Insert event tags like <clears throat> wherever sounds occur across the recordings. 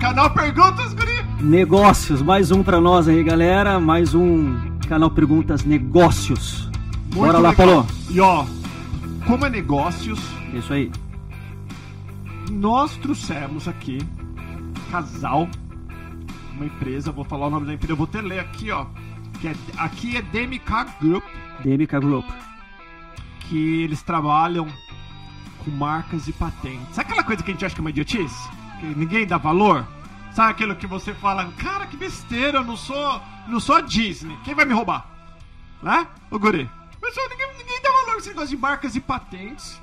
Canal Perguntas, Guri. Negócios, mais um pra nós aí, galera. Mais um canal Perguntas Negócios. Bora lá, legal. Paulo. E ó, como é negócios, Isso aí. nós trouxemos aqui casal, uma empresa, vou falar o nome da empresa, eu vou até ler aqui, ó. Que é, aqui é DMK Group, DMK Group. que eles trabalham com marcas e patentes. Sabe aquela coisa que a gente acha que é uma idiotice? Que ninguém dá valor? Sabe aquilo que você fala, cara, que besteira, eu não sou, não sou a Disney, quem vai me roubar? Né? O guri. Pessoal, ninguém, ninguém dá valor nesse negócio de marcas e patentes.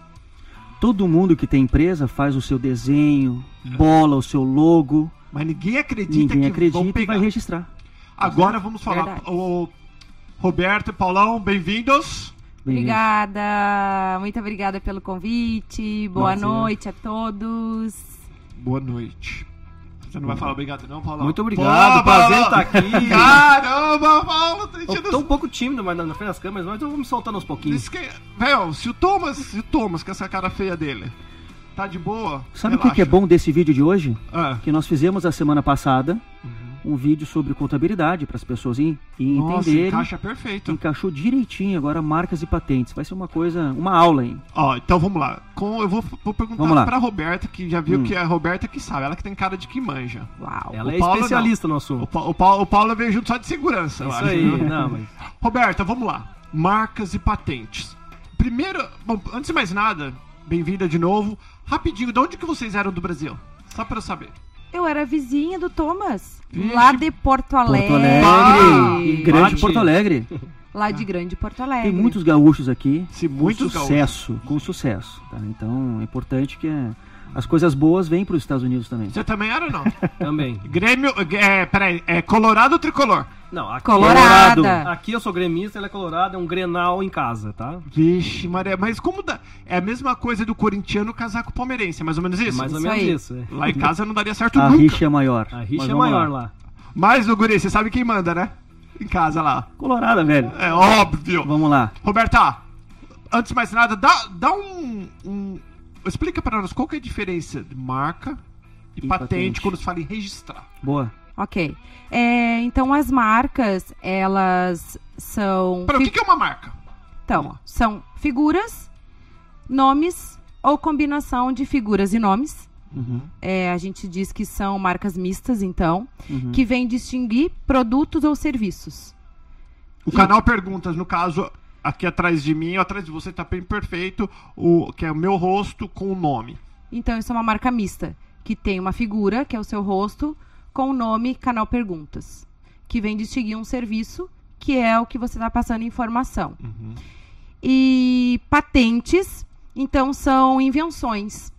Todo mundo que tem empresa faz o seu desenho, bola o seu logo. Mas ninguém acredita Ninguém que vão acredita e pegar. vai registrar. Agora vamos falar. Verdade. O Roberto e Paulão, bem-vindos. Bem-vindo. Obrigada, muito obrigada pelo convite. Boa Prazer. noite a todos. Boa noite. Você não vai falar obrigado não, Paulão? Muito obrigado, Pô, prazer Paulo. estar aqui. Caramba, Paulo, tá Eu tô um pouco tímido mas na frente das câmeras, mas eu vou me soltando aos pouquinhos. Que, velho, se o Thomas, se o Thomas, com essa cara feia dele, tá de boa. Sabe o que, que é bom desse vídeo de hoje? Ah, Que nós fizemos a semana passada um vídeo sobre contabilidade para as pessoas em, em nossa, entenderem. encaixa perfeito. Encaixou direitinho agora marcas e patentes. Vai ser uma coisa, uma aula, hein? Ó, então vamos lá. Com, eu vou, vou perguntar pra Roberta, que já viu Hum. que é a Roberta que sabe. Ela que tem cara de que manja. Uau. Ela O é Paulo especialista no O, assunto. Pa- o, Paulo, o Paulo veio junto só de segurança, eu Isso acho. aí, né? não, mas. Roberta, vamos lá. Marcas e patentes. Primeiro, bom, antes de mais nada, bem-vinda de novo. Rapidinho, de onde que vocês eram do Brasil? Só pra eu saber. Eu era vizinha do Thomas, Vixe. lá de Porto Alegre. Porto Alegre. Ah! grande Bate. Porto Alegre. Lá de Grande Porto Alegre. Tem muitos gaúchos aqui. Se com muitos sucesso, com sucesso. tá? Então é importante que é, as coisas boas vêm para os Estados Unidos também. Você também era ou não? Também. Grêmio, é, peraí, é Colorado ou Tricolor? Não, aqui, Colorada. aqui eu sou gremista, ela é colorada, é um grenal em casa, tá? Vixe, Maria, mas como dá? É a mesma coisa do corintiano casar com o palmeirense, é mais ou menos isso? Mais ou Isso menos aí. isso. é. Lá em casa não daria certo A nunca. rixa é maior. A Mas rixa é maior lá. Mas, o Guri, você sabe quem manda, né? Em casa lá. Colorada, velho. É óbvio. Vamos lá. Roberta, antes de mais nada, dá, dá um, um- Explica pra nós qual que é a diferença de marca e, E patente, patente. quando se fala em registrar. Boa. Ok. É, então as marcas, elas são. Pera, o fi- que, que é uma marca? Então, são figuras, nomes ou combinação de figuras e nomes. Uhum, É, a gente diz que são marcas mistas, então, uhum. que vêm distinguir produtos ou serviços. O canal Perguntas, no caso, aqui atrás de mim, atrás de você tá bem perfeito, o, que é o meu rosto com o nome. Então, isso é uma marca mista, que tem uma figura, que é o seu rosto, com o nome Canal Perguntas, que vem distinguir um serviço, que é o que você está passando informação. E patentes, então, são invenções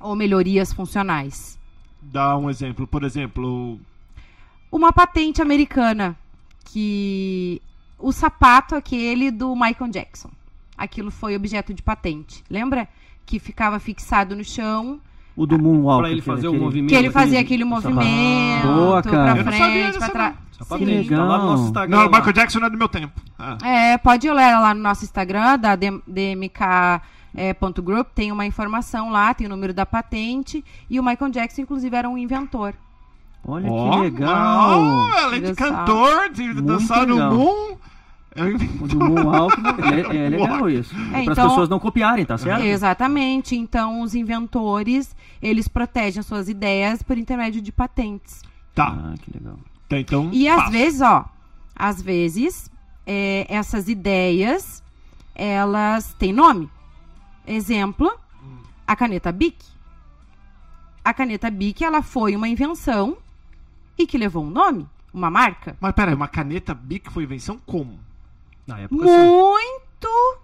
ou melhorias funcionais. Dá um exemplo. Por exemplo, Uma patente americana, que o sapato aquele do Michael Jackson. Aquilo foi objeto de patente. Lembra? Que ficava fixado no chão, O do Moonwalk. Pra ele aquele- fazer o aquele- movimento. que ele fazia aquele- aquele movimento Boa, cara. pra Eu não sabia frente, dessa pra trás. Essa Sim. patente, tá lá no nosso Legal. Instagram. não, o. Michael Jackson não é do meu tempo. Ah. É, pode olhar lá no nosso Instagram, da D- DMK é, ponto group, tem uma informação lá, tem o número da patente. E o Michael Jackson, inclusive, era um inventor. Olha Ó, que legal. ó, além de cantor, de Muito dançar no legal. Moon. <laughs> é é, é legal isso. Para as então- pessoas não copiarem, tá certo? Exatamente. Então, os inventores, eles protegem as suas ideias por intermédio de patentes. Tá, Ah, que legal. tá, então. E às vezes, ó, às vezes, é, essas ideias, elas têm nome. Exemplo, a caneta Bic. A caneta Bic, ela foi uma invenção e que levou um nome, uma marca. Mas peraí, uma caneta Bic foi invenção como? Na época, sim. Muito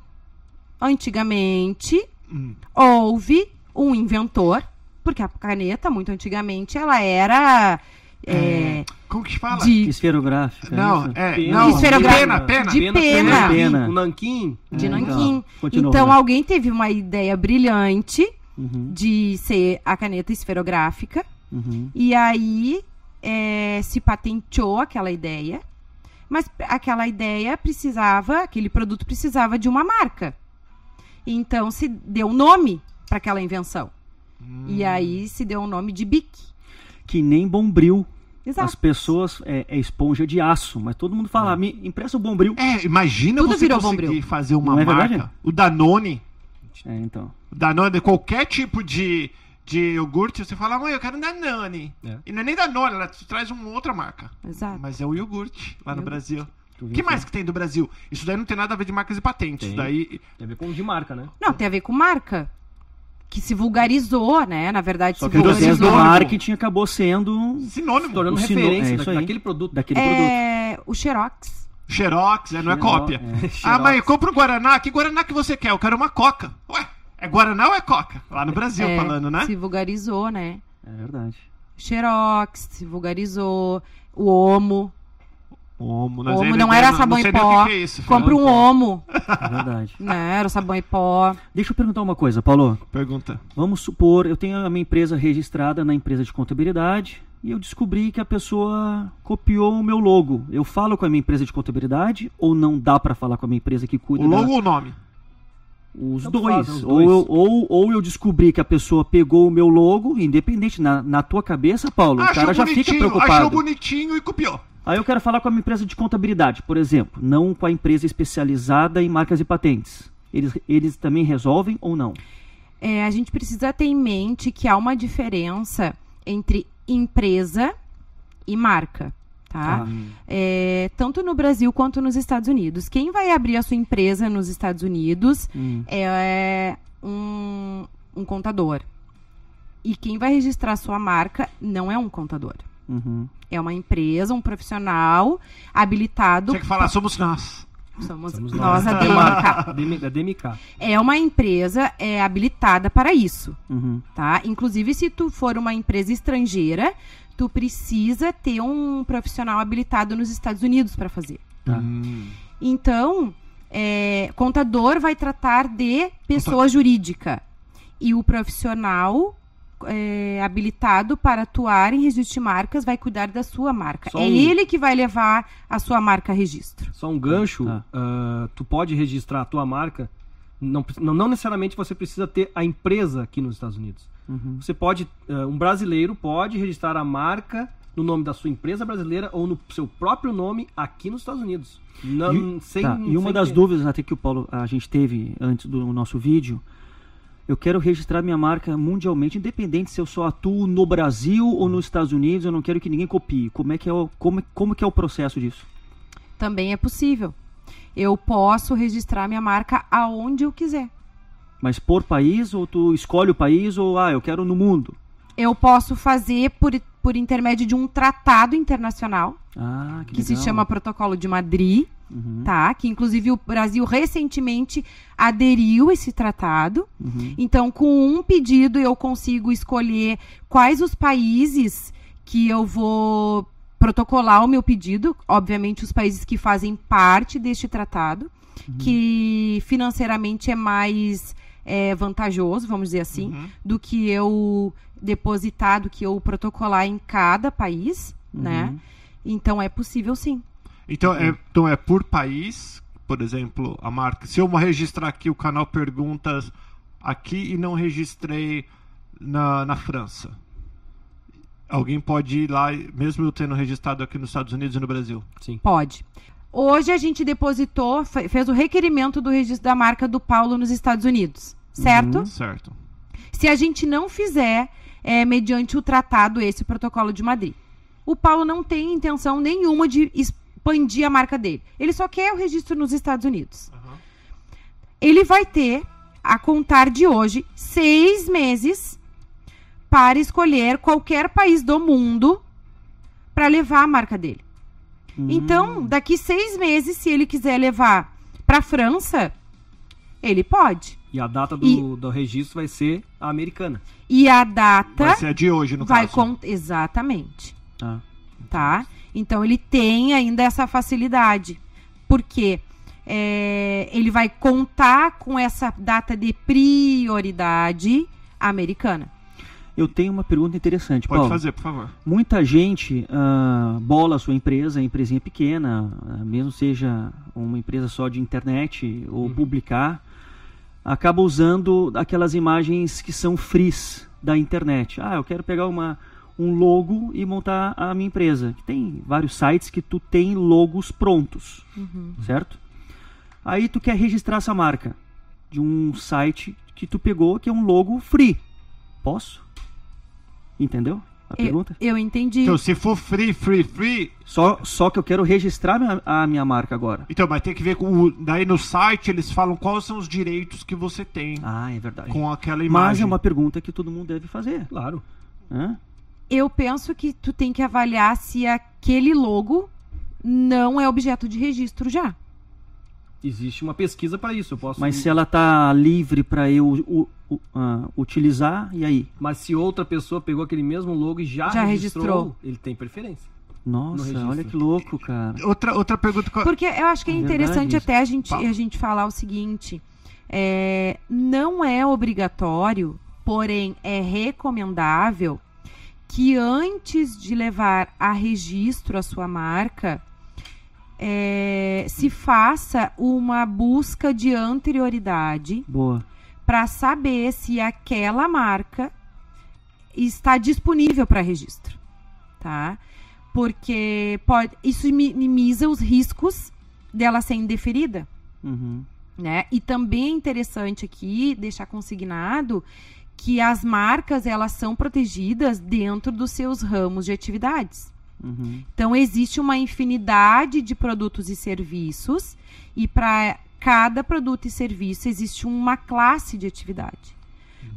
antigamente, Hum. houve um inventor, porque a caneta, muito antigamente, ela era... é, Como que fala? de Esferográfica. Não, é. Pena. Não, Esferográfica. pena, pena. De pena. Pena. O nanquim. de É, nanquim. então vai. alguém teve uma ideia brilhante Uhum, de ser a caneta esferográfica uhum. e aí é, se patenteou aquela ideia, mas aquela ideia precisava, aquele produto precisava de uma marca. Então se deu um nome para aquela invenção. Hum. E aí se deu o nome de Bic. Que nem bombril. Exato. As pessoas é, é esponja de aço, mas todo mundo fala, me empresta o bombril. É, imagina Tudo você conseguir bombril. fazer uma Não é marca. verdade? O Danone, É, então. o Danone, qualquer tipo de, de iogurte, você fala, mãe, eu quero um Danone. É. E não é nem Danone, ela traz uma outra marca. Exato. Mas é o iogurte lá no Brasil. O que mais que tem do Brasil? Isso daí não tem nada a ver de marcas e patentes. Isso Tem. daí. Tem a ver com de marca, né? Não, tem a ver com marca. Que se vulgarizou, né? Na verdade, Só se que o processo do vulgarizou. marketing acabou sendo Sinônimo. Tornando O sino- referência é isso daquele produto. daquele produto. É, o Xerox. Xerox, é, não é Xerox, cópia. é. Ah, mãe, compra o Guaraná. Que Guaraná que você quer? Eu quero uma Coca. Ué, é Guaraná ou é Coca? Lá no Brasil É, falando, né? Se vulgarizou, né? É verdade. Xerox se vulgarizou. O Omo. Omo, O nós Omo não era não sabão sei em nem o pó. que que é. Compra um. Omo. É verdade. né? Era o sabão em pó. Deixa eu perguntar uma coisa, Paulo. Pergunta. Vamos supor, eu tenho a minha empresa registrada na empresa de contabilidade e eu descobri que a pessoa copiou o meu logo. Eu falo com a minha empresa de contabilidade ou não dá pra falar com a minha empresa que cuida O da- logo ou o nome? Os Tanto dois. faz, os Ou, dois. eu, ou, ou eu descobri que a pessoa pegou o meu logo, independente, na, na tua cabeça, Paulo, o cara já fica bonitinho, preocupado. achou bonitinho e copiou. Aí eu quero falar com a minha empresa de contabilidade, por exemplo, não com a empresa especializada em marcas e patentes. Eles, eles também resolvem ou não? É, a gente precisa ter em mente que há uma diferença entre empresa e marca. Tá? Ah. É, tanto no Brasil quanto nos Estados Unidos. Quem vai abrir a sua empresa nos Estados Unidos Hum, é um, um contador. E quem vai registrar a sua marca não é um contador. uhum. É uma empresa, um profissional habilitado. Tinha que falar, somos nós. Somos, Somos nós, nós. a DMK. DMK. É uma empresa é, habilitada para isso. Uhum. tá? Inclusive, se tu for uma empresa estrangeira, tu precisa ter um profissional habilitado nos Estados Unidos para fazer. Tá. Hum. Então, é, contador vai tratar de pessoa jurídica e o profissional é, habilitado para atuar em registro de marcas vai cuidar da sua marca. Só é um- ele que vai levar a sua marca a registro. Só um gancho, Tá. ah, tu pode registrar a tua marca, não, não necessariamente você precisa ter a empresa aqui nos Estados Unidos. Uhum. Você pode, ah, um brasileiro pode registrar a marca no nome da sua empresa brasileira ou no seu próprio nome aqui nos Estados Unidos. Não, E, sem, tá, e uma sem das ter- dúvidas até que o Paulo a gente teve antes do nosso vídeo, eu quero registrar minha marca mundialmente, independente se eu só atuo no Brasil ou nos Estados Unidos, eu não quero que ninguém copie. Como é que é o, como, como que é o processo disso? Também é possível. Eu posso registrar minha marca aonde eu quiser. Mas por país ou tu escolhe o país ou ah, eu quero no mundo? Eu posso fazer por, por intermédio de um tratado internacional, Ah, que, que se chama Protocolo de Madrid, Uhum, tá? Que inclusive o Brasil recentemente aderiu esse tratado. uhum. Então, com um pedido, eu consigo escolher quais os países que eu vou protocolar o meu pedido. Obviamente, os países que fazem parte deste tratado, que financeiramente é mais é, vantajoso, vamos dizer assim, Uhum. do que eu depositar, do que eu protocolar em cada país, né? Uhum. Então, é possível sim. Então é, então é por país, por exemplo, a marca. Se eu registrar aqui o canal Perguntas aqui e não registrei na, na França, alguém pode ir lá, mesmo eu tendo registrado aqui nos Estados Unidos e no Brasil. Sim. Pode. Hoje a gente depositou, fe- fez o requerimento do registro da marca do Paulo nos Estados Unidos, certo? Certo. Se a gente não fizer, é, mediante o tratado, esse protocolo de Madrid, o Paulo não tem intenção nenhuma de expandir a marca dele. Ele só quer o registro nos Estados Unidos. Ele vai ter, a contar de hoje, seis meses para escolher qualquer país do mundo para levar a marca dele. Então, daqui seis meses, se ele quiser levar para França, ele pode. E a data do, E- do registro vai ser a americana. E a data Vai ser a de hoje, no vai caso. exatamente, Tá. tá? Então ele tem ainda essa facilidade, porque é, ele vai contar com essa data de prioridade americana. Eu tenho uma pergunta interessante, Pode Paulo. fazer, por favor. Muita gente ah, bola a sua empresa, empresinha pequena, ah, mesmo seja uma empresa só de internet ou publicar, acaba usando aquelas imagens que são frees da internet. Ah, eu quero pegar uma, um logo e montar a minha empresa. Tem vários sites que tu tem logos prontos, certo? Aí tu quer registrar essa marca de um site que tu pegou que é um logo free. Posso? Entendeu? A Eu, pergunta? eu entendi. Então, se for free, free, free, Só, só que eu quero registrar minha- a minha marca agora. então, mas tem que ver com o. Daí no site eles falam quais são os direitos que você tem Ah, é verdade. com aquela Mas imagem. é uma pergunta que todo mundo deve fazer. Claro. Hã? Eu penso que tu tem que avaliar se aquele logo não é objeto de registro já. Existe uma pesquisa para isso. Eu posso. Mas se ela tá livre para eu u- u- ah, utilizar, e aí? Mas se outra pessoa pegou aquele mesmo logo e já, Já registrou, registrou. ele tem preferência. Nossa, olha que louco, cara. Outra, outra pergunta. que eu- Porque eu acho que é É interessante verdade até a gente, a gente falar o seguinte: é, não é obrigatório, porém é recomendável que antes de levar a registro a sua marca, é, se faça uma busca de anterioridade Boa. para saber se aquela marca está disponível para registro, tá? Porque pode, isso minimiza os riscos dela ser indeferida, Uhum. né? E também é interessante aqui deixar consignado que as marcas elas são protegidas dentro dos seus ramos de atividades. Uhum. Então, existe uma infinidade de produtos e serviços, e para cada produto e serviço existe uma classe de atividade.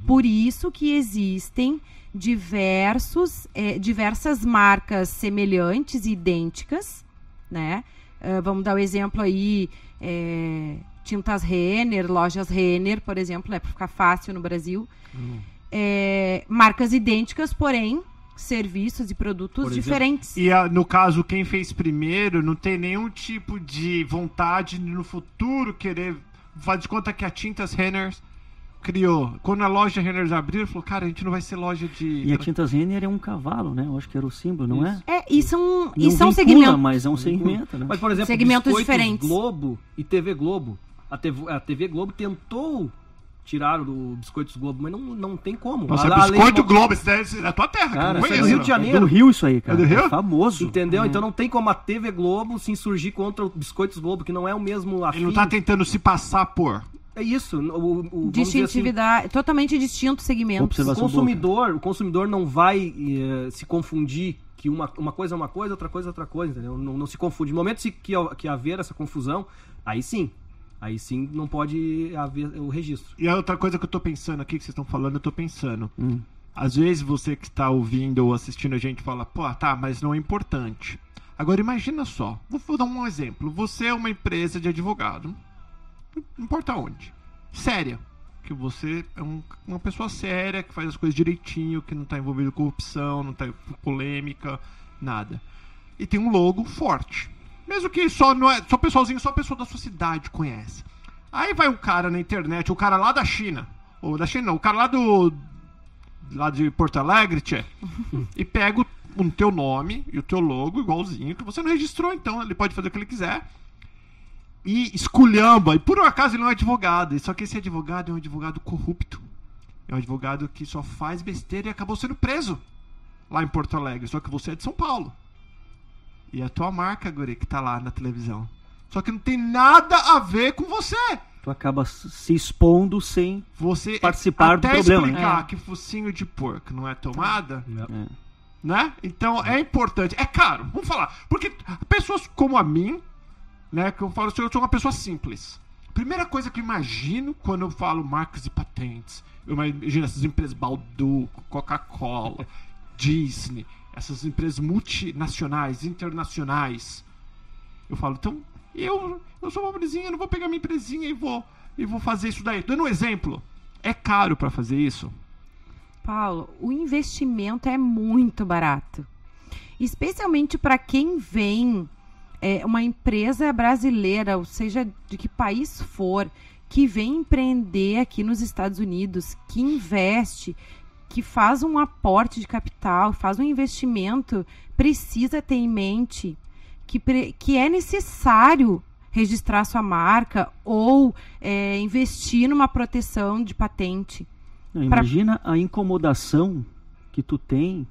Por isso que existem diversos, eh, diversas marcas semelhantes e idênticas, né? Ah, vamos dar o exemplo aí, eh, tintas Renner, lojas Renner, por exemplo, né, para ficar fácil no Brasil. Eh, marcas idênticas, porém, serviços e produtos diferentes. E a- no caso, quem fez primeiro não tem nenhum tipo de vontade de, no futuro querer. Faz de conta que a Tintas Renners criou. Quando a loja Renners abriu, ele falou: Cara, a gente não vai ser loja de. E a Tintas Renner é um cavalo, né? Eu acho que era o símbolo, não é? É, e são, e Não são vincula, segmentos. mas é um segmento, né? Mas, por exemplo, Segmentos diferentes. Globo e TV Globo. A TV, a TV Globo tentou tirar o Biscoitos Globo, mas não, não tem como. Nossa, A- a lei- Biscoito Globo, isso é isso é da tua terra, Cara, isso é do Rio de Janeiro. É do Rio isso aí, cara. É do Rio? famoso. Entendeu? Uhum. Então não tem como a TV Globo se insurgir contra o Biscoitos Globo, que não é o mesmo afim. Ele não tá tentando se passar por. É isso. O, o, dizer assim, Distintividade, totalmente distinto segmento. o consumidor, o consumidor não vai eh, se confundir que uma, uma coisa é uma coisa, outra coisa é outra coisa, entendeu? Não, não se confunde. No momento que, que haver essa confusão, aí sim. Aí sim não pode haver o registro. E a outra coisa que eu tô pensando aqui, que vocês estão falando, eu tô pensando. Hum. Às vezes você que tá ouvindo ou assistindo a gente fala, pô, tá, mas não é importante. Agora imagina só, vou, dar um exemplo. Você é uma empresa de advogado, não importa onde, séria. Que você é um- uma pessoa séria, que faz as coisas direitinho, que não tá envolvido com corrupção, não tá com polêmica, nada. E tem um logo forte. Mesmo que só não é, só pessoalzinho, só pessoa da sua cidade conhece. Aí vai um cara na internet, o cara lá da China, ou da China não, o cara lá do lá de Porto Alegre, tchê, e pega o, o teu nome e o teu logo igualzinho, que você não registrou, então ele pode fazer o que ele quiser. E esculhamba, e por um acaso ele não é advogado, só que esse advogado é um advogado corrupto. É um advogado que só faz besteira e acabou sendo preso lá em Porto Alegre, só que você é de São Paulo. E é a tua marca, Guri, que tá lá na televisão. Só que não tem nada a ver com você. Tu acaba se expondo sem. Você Participar do até problema, né? explicar É. que focinho de porco não é tomada, É. né? Então é importante. É caro, vamos falar. Porque pessoas como a mim, né? Que eu falo assim, eu sou uma pessoa simples. Primeira coisa que eu imagino quando eu falo marcas e patentes, eu imagino essas empresas Balduco, Coca-Cola, <laughs> Disney, essas empresas multinacionais, internacionais. Eu falo, então, eu, eu sou uma eu não vou pegar minha empresinha e vou, e vou fazer isso daí. Dando um exemplo, é caro pra fazer isso? Paulo, o investimento é muito barato. Especialmente para quem vem é, uma empresa brasileira, ou seja, de que país for, que vem empreender aqui nos Estados Unidos, que investe, que faz um aporte de capital, faz um investimento, precisa ter em mente que, que é necessário registrar sua marca ou é, investir numa proteção de patente. Não, Pra- imagina a incomodação que tu tem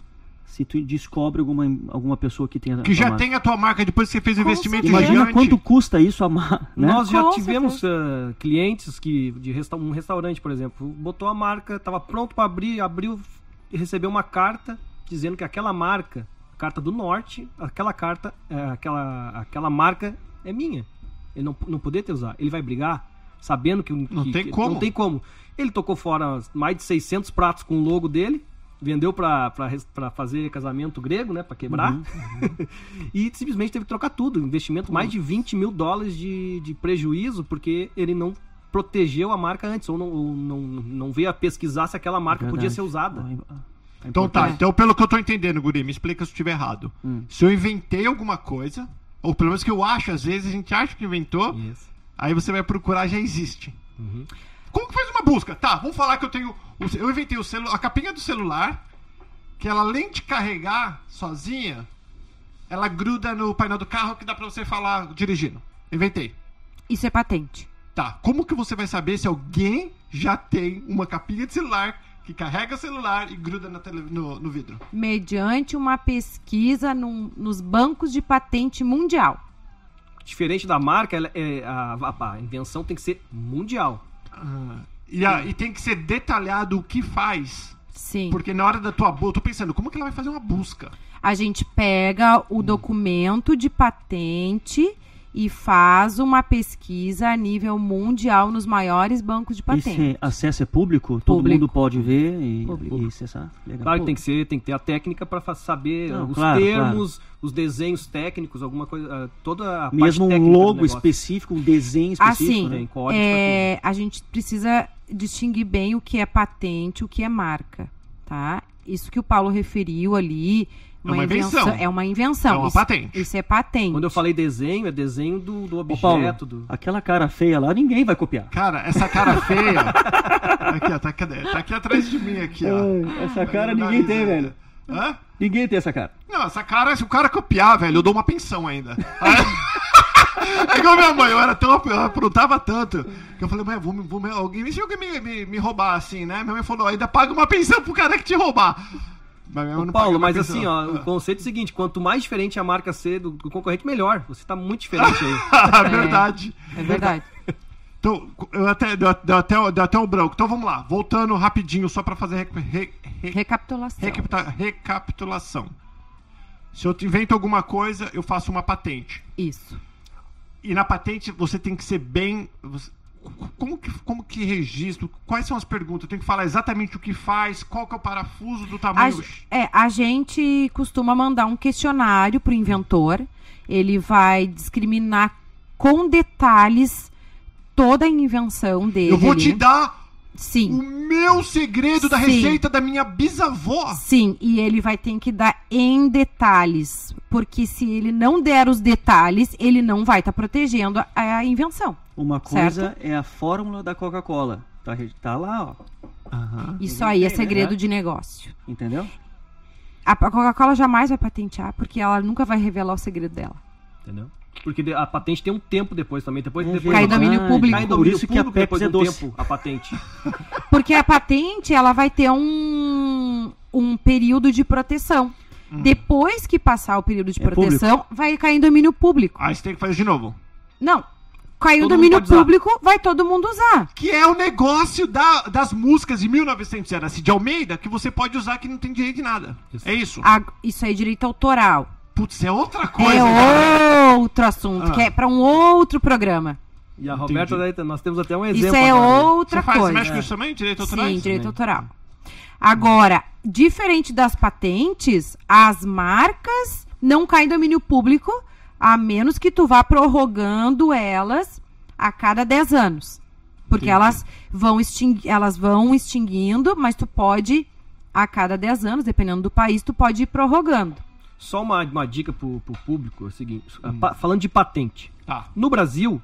se tu descobre alguma, alguma pessoa que tenha Que já marca. tem a tua marca depois que você fez o investimento certeza. Imagina quanto custa isso a mar, né? Nós já Com tivemos ah, clientes que de resta- um restaurante, por exemplo, botou a marca, estava pronto para abrir, abriu e recebeu uma carta dizendo que aquela marca, a carta do norte, aquela carta, é, aquela, aquela marca é minha. Ele não, não poder ter usar. Ele vai brigar sabendo que, Não que- tem que- como. não tem como. Ele tocou fora mais de 600 pratos com o logo dele. Vendeu pra fazer casamento grego, né? Pra quebrar. Uhum. <laughs> e simplesmente teve que trocar tudo. Investimento mais de 20 mil dólares de, de prejuízo, porque ele não protegeu a marca antes, ou não, ou não, não veio a pesquisar se aquela marca podia ser usada. É Então tá, então pelo que eu tô entendendo, Guri, me explica se eu estiver errado. Hum. Se eu inventei alguma coisa, ou pelo menos que eu acho, às vezes a gente acha que inventou, Isso. aí você vai procurar, já existe. Uhum. Como que faz uma busca? Tá, vamos falar que eu tenho. o- Eu inventei o celu, a capinha do celular, que ela além de carregar sozinha, ela gruda no painel do carro que dá pra você falar dirigindo. Inventei. Isso é patente. Tá, como que você vai saber se alguém já tem uma capinha de celular que carrega o celular e gruda na tele- no, no vidro? Mediante uma pesquisa num- nos bancos de patente mundial. Diferente da marca, ela é, a, a- a invenção tem que ser mundial. Ah, e, a- e tem que ser detalhado o que faz. Sim. Porque na hora da tua busca, eu tô pensando, como que ela vai fazer uma busca? A gente pega o documento de patente e faz uma pesquisa a nível mundial nos maiores bancos de patente. Esse acesso é público? Todo Público. mundo pode ver e, Público. e acessar? Legal. Claro que tem que ser, tem que ter a técnica para saber Não, os claro, termos, os desenhos técnicos, alguma coisa, ah, toda a parte Mesmo um logo específico, um desenho específico, Assim, né? É, a gente precisa distinguir bem o que é patente, o que é marca, tá? Isso que o Paulo referiu ali, É uma invenção. é uma invenção. É uma isso, patente. Isso é patente. Quando eu falei desenho, é desenho do, do Ô, Paulo, objeto, do... aquela cara feia lá, ninguém vai copiar. Cara, essa cara <laughs> feia. aqui, ó, tá, cadê? Tá aqui atrás de mim, aqui, ó. essa Tá cara ninguém tem, né? velho. Hã? Ninguém tem essa cara. Não, essa cara, se o cara copiar, velho, eu dou uma pensão ainda. <laughs> É igual minha mãe, eu era tão. Eu aprontava tanto. Que eu falei, mãe, vou, me- vou, alguém, se alguém me, me, me roubar assim, né? Minha mãe falou, ainda paga uma pensão pro cara que te roubar. Mas Paulo, mas pensão. assim, ó, o conceito é o seguinte, quanto mais diferente a marca ser do, do concorrente, melhor. Você tá muito diferente aí. <laughs> Ah, verdade. É verdade. Então, eu até, deu, deu até, deu até um branco. Então vamos lá, voltando rapidinho, só pra fazer re- re- re- Recapitulação. recapita- recapitulação. Se eu te invento alguma coisa, eu faço uma patente. Isso. E na patente você tem que ser bem. Como, que, como que registro? Quais são as perguntas? Eu tenho que falar exatamente o que faz, qual que é o parafuso do A, tamanho. ge- é, a gente costuma mandar um questionário pro inventor. Ele vai discriminar com detalhes toda a invenção dele. eu vou te dar o Sim. meu segredo da Sim. receita da minha bisavó. Sim, e ele vai ter que dar em detalhes. Porque se ele não der os detalhes, ele não vai estar protegendo a, a invenção. Uma coisa é a fórmula da Coca-Cola. Tá, tá lá, ó. Isso aí é tem, né? segredo de negócio. Entendeu? A a Coca-Cola jamais vai patentear, porque ela nunca vai revelar o segredo dela. Entendeu? Porque a patente tem um tempo depois também. Depois, É depois Cai em domínio público. Cai em Por domínio isso que a público depois é um doce. tempo, a patente. <laughs> Porque a patente, ela vai ter um, um período de proteção. Depois que passar o período de É proteção, vai cair em domínio público. Aí você tem que fazer de novo. Não. Caiu Todo domínio pode usar. público, vai todo mundo usar. Que é o negócio da- das músicas de 1900 era assim, de Almeida, que você pode usar que não tem direito de nada. Isso. É isso. A- isso aí é direito autoral. Putz, é outra coisa. é cara. outro assunto, Ah. que é pra um outro programa. E a Roberta, Entendi. daí, nós temos até um exemplo. Isso é agora, né? outra Você faz, coisa. mexe com isso também? Direito autorais? Sim, direito autoral. Agora, diferente das patentes, as marcas não caem em domínio público, a menos que tu vá prorrogando elas a cada 10 anos. Porque Entendi. elas vão, extingui elas vão extinguindo, mas tu pode, a cada 10 anos, dependendo do país, tu pode ir prorrogando. Só uma, uma dica pro, pro público, é o seguinte. Hum. pa- falando de patente. Tá. No Brasil,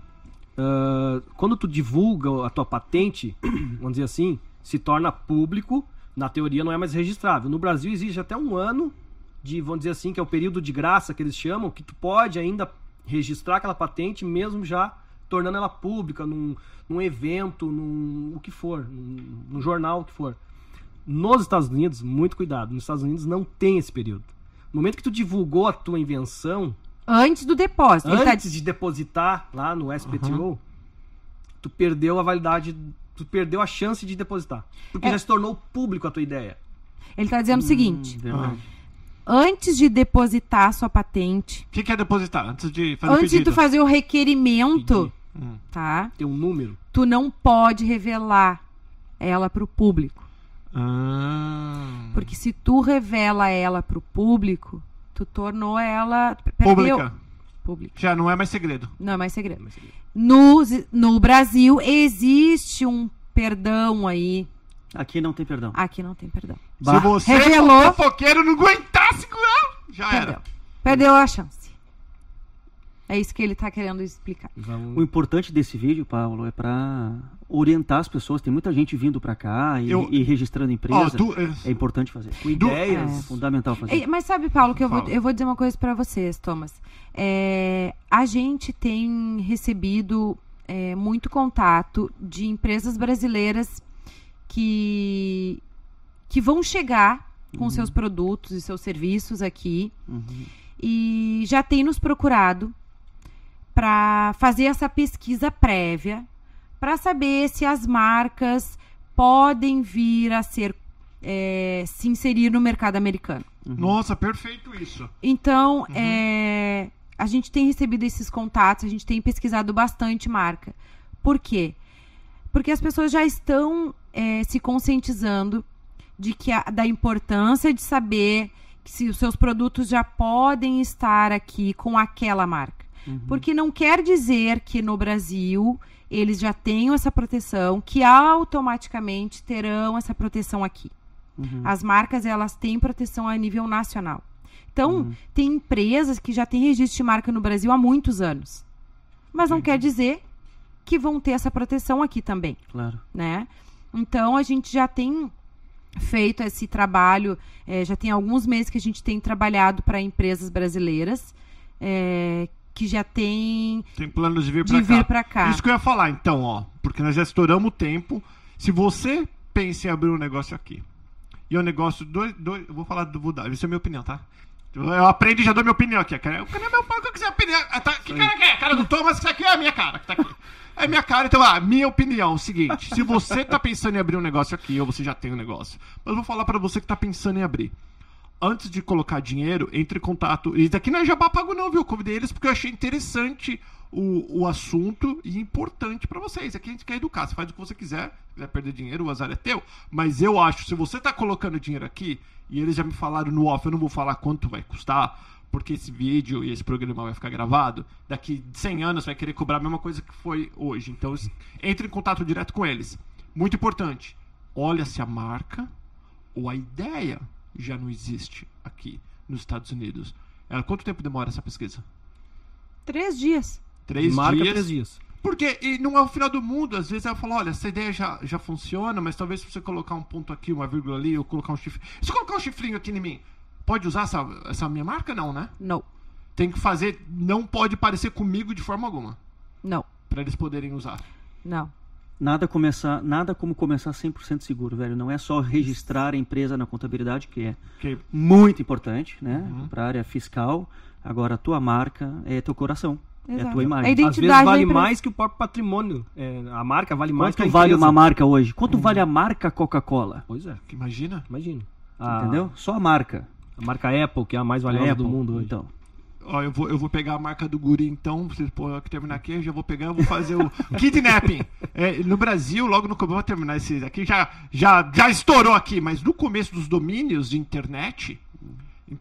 ah, quando tu divulga a tua patente, <clears throat> vamos dizer assim, se torna público, na teoria não é mais registrável. No Brasil existe até um ano de, vamos dizer assim, que é o período de graça que eles chamam, que tu pode ainda registrar aquela patente, mesmo já tornando ela pública num, num evento, num o que for, num, num jornal, o que for. Nos Estados Unidos, muito cuidado, nos Estados Unidos não tem esse período. No momento que tu divulgou a tua invenção, Antes do depósito. Tá antes de depositar lá no SPTO, tu perdeu a validade, tu perdeu a chance de depositar. Porque É. já se tornou público a tua ideia. Ele tá dizendo o seguinte: Verdade. antes de depositar a sua patente, O que, que é depositar? Antes de fazer o antes de tu fazer o requerimento, Hum. tá? Tem um número. Tu não pode revelar ela pro público. Ah. Porque se tu revela ela pro público, tu tornou ela. perdeu- Pública. Pública. Já não é mais segredo. Não é mais segredo. No, no Brasil existe um perdão aí. Aqui não tem perdão. Aqui não tem perdão. Bah. Se você, Revelou. fofoqueiro, não aguentar segurar, já Perdeu. era. Perdeu a chance. É isso que ele tá querendo explicar. Vamos... O importante desse vídeo, Paulo, é pra orientar as pessoas. Tem muita gente vindo pra cá e, Eu- e registrando empresa. tu, é, É importante fazer. Com É ideias. fundamental fazer. Ei, Mas sabe, Paulo, que eu vou, eu vou dizer uma coisa pra vocês, Thomas. É, a gente tem recebido é, muito contato de empresas brasileiras que, que vão chegar com seus produtos e seus serviços aqui Uhum. e já tem nos procurado para fazer essa pesquisa prévia para saber se as marcas podem vir a ser é, se inserir no mercado americano. Nossa, perfeito isso. Então, é, a gente tem recebido esses contatos, a gente tem pesquisado bastante marca. Por quê? Porque as pessoas já estão é, se conscientizando de que a- da importância de saber que se os seus produtos já podem estar aqui com aquela marca. Porque não quer dizer que no Brasil eles já tenham essa proteção, que automaticamente terão essa proteção aqui. Uhum. As marcas elas têm proteção a nível nacional. Então, tem empresas que já têm registro de marca no Brasil há muitos anos. Mas não quer dizer que vão ter essa proteção aqui também, Claro. né? Então, a gente já tem feito esse trabalho, eh, já tem alguns meses que a gente tem trabalhado para empresas brasileiras eh, que já têm Tem planos de vir de pra vir cá. para cá. Isso que eu ia falar, então, ó. Porque nós já estouramos o tempo. Se você pensa em abrir um negócio aqui, e é um negócio. Dois, dois, eu vou falar do. Vou dar, isso é a minha opinião, tá? Eu aprendo e já dou minha opinião aqui. Cara, cara é meu pau que eu quiser opinião. Ah, Tá, que cara que é? Cara do Thomas, isso aqui é a minha cara que tá aqui. É minha cara, então, a minha opinião é o seguinte: se você tá pensando em abrir um negócio aqui, ou você já tem um negócio, mas eu vou falar pra você que tá pensando em abrir. Antes de colocar dinheiro, entre em contato. E daqui não é jabá pago, não, viu? Eu convidei eles porque eu achei interessante o, o assunto e importante pra vocês. Aqui a gente quer educar. Você faz o que você quiser. Se quiser perder dinheiro, o azar é teu. Mas eu acho, se você tá colocando dinheiro aqui, e eles já me falaram no off, eu não vou falar quanto vai custar, porque esse vídeo e esse programa vai ficar gravado. Daqui 100 anos vai querer cobrar a mesma coisa que foi hoje. Então, entre em contato direto com eles. Muito importante. Olha se a marca ou a ideia já não existe aqui nos Estados Unidos. Ela, quanto tempo demora essa pesquisa? Três dias. Três Marca dias. três dias. Porque e não é o final do mundo. Às vezes ela fala, olha, essa ideia já, já funciona, mas talvez se você colocar um ponto aqui, uma vírgula ali, ou colocar um chifre. Se eu colocar um chifrinho aqui em mim, pode usar essa, essa minha marca? Não, né? Não. Tem que fazer. Não pode parecer comigo de forma alguma. Não. Pra eles poderem usar. Não. Nada, começar, nada como começar 100% seguro, velho. Não é só registrar a empresa na contabilidade, que é Que muito importante, né? Uhum. Para a área fiscal. Agora, a tua marca é teu coração. É a Exato. tua A imagem. identi- Às vezes Identidade vale mais que o próprio patrimônio. É, a marca vale mais que a Quanto vale empresa. uma marca hoje? Quanto vale a marca Coca-Cola? Pois é, que imagina. imagina. Ah. A, Entendeu? Só a marca. A marca Apple, que é a mais valiosa Apple. do mundo hoje. Então, Ó, eu vou, eu vou pegar a marca do guri, então, vocês pô, que terminar aqui, eu já vou pegar, eu vou fazer o <laughs> kidnapping. É, no Brasil, logo no começo, eu vou terminar esse aqui, já, já, já estourou aqui, mas no começo dos domínios de internet,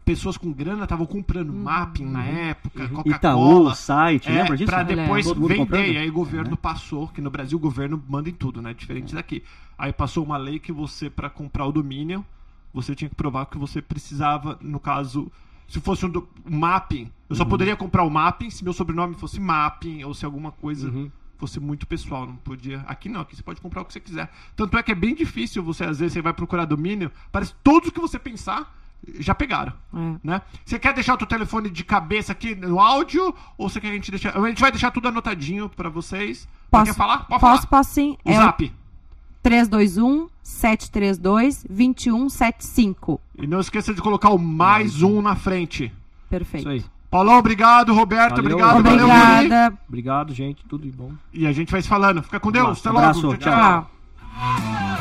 pessoas com grana estavam comprando mapping na época, Itaú, Coca-Cola. site, É, lembra disso? pra depois mundo vender, comprando? e aí o governo passou, que no Brasil o governo manda em tudo, né? Diferente daqui. Aí passou uma lei que você, pra comprar o domínio, você tinha que provar que você precisava, no caso, se fosse um, do- um mapping, eu Uhum. só poderia comprar o mapping se meu sobrenome fosse mapping, ou se alguma coisa Uhum. fosse muito pessoal, não podia. Aqui não, aqui você pode comprar o que você quiser. Tanto é que é bem difícil você, às vezes, você vai procurar domínio, parece que todos que você pensar já pegaram. É. Né? Você quer deixar o teu telefone de cabeça aqui no áudio? Ou você quer que a gente deixe. A gente vai deixar tudo anotadinho pra vocês. Posso, Quer falar? Pode posso, falar. posso sim. O É zap. 321 732 2175. E não esqueça de colocar o mais um na frente. Perfeito. Isso aí. Paulão, obrigado. Roberto, Valeu. obrigado. Valeu, Guri. Obrigada. Obrigado, gente. Tudo de bom. E a gente vai se falando. Fica com Deus. Até Abraço, logo. tchau. Tchau. tchau.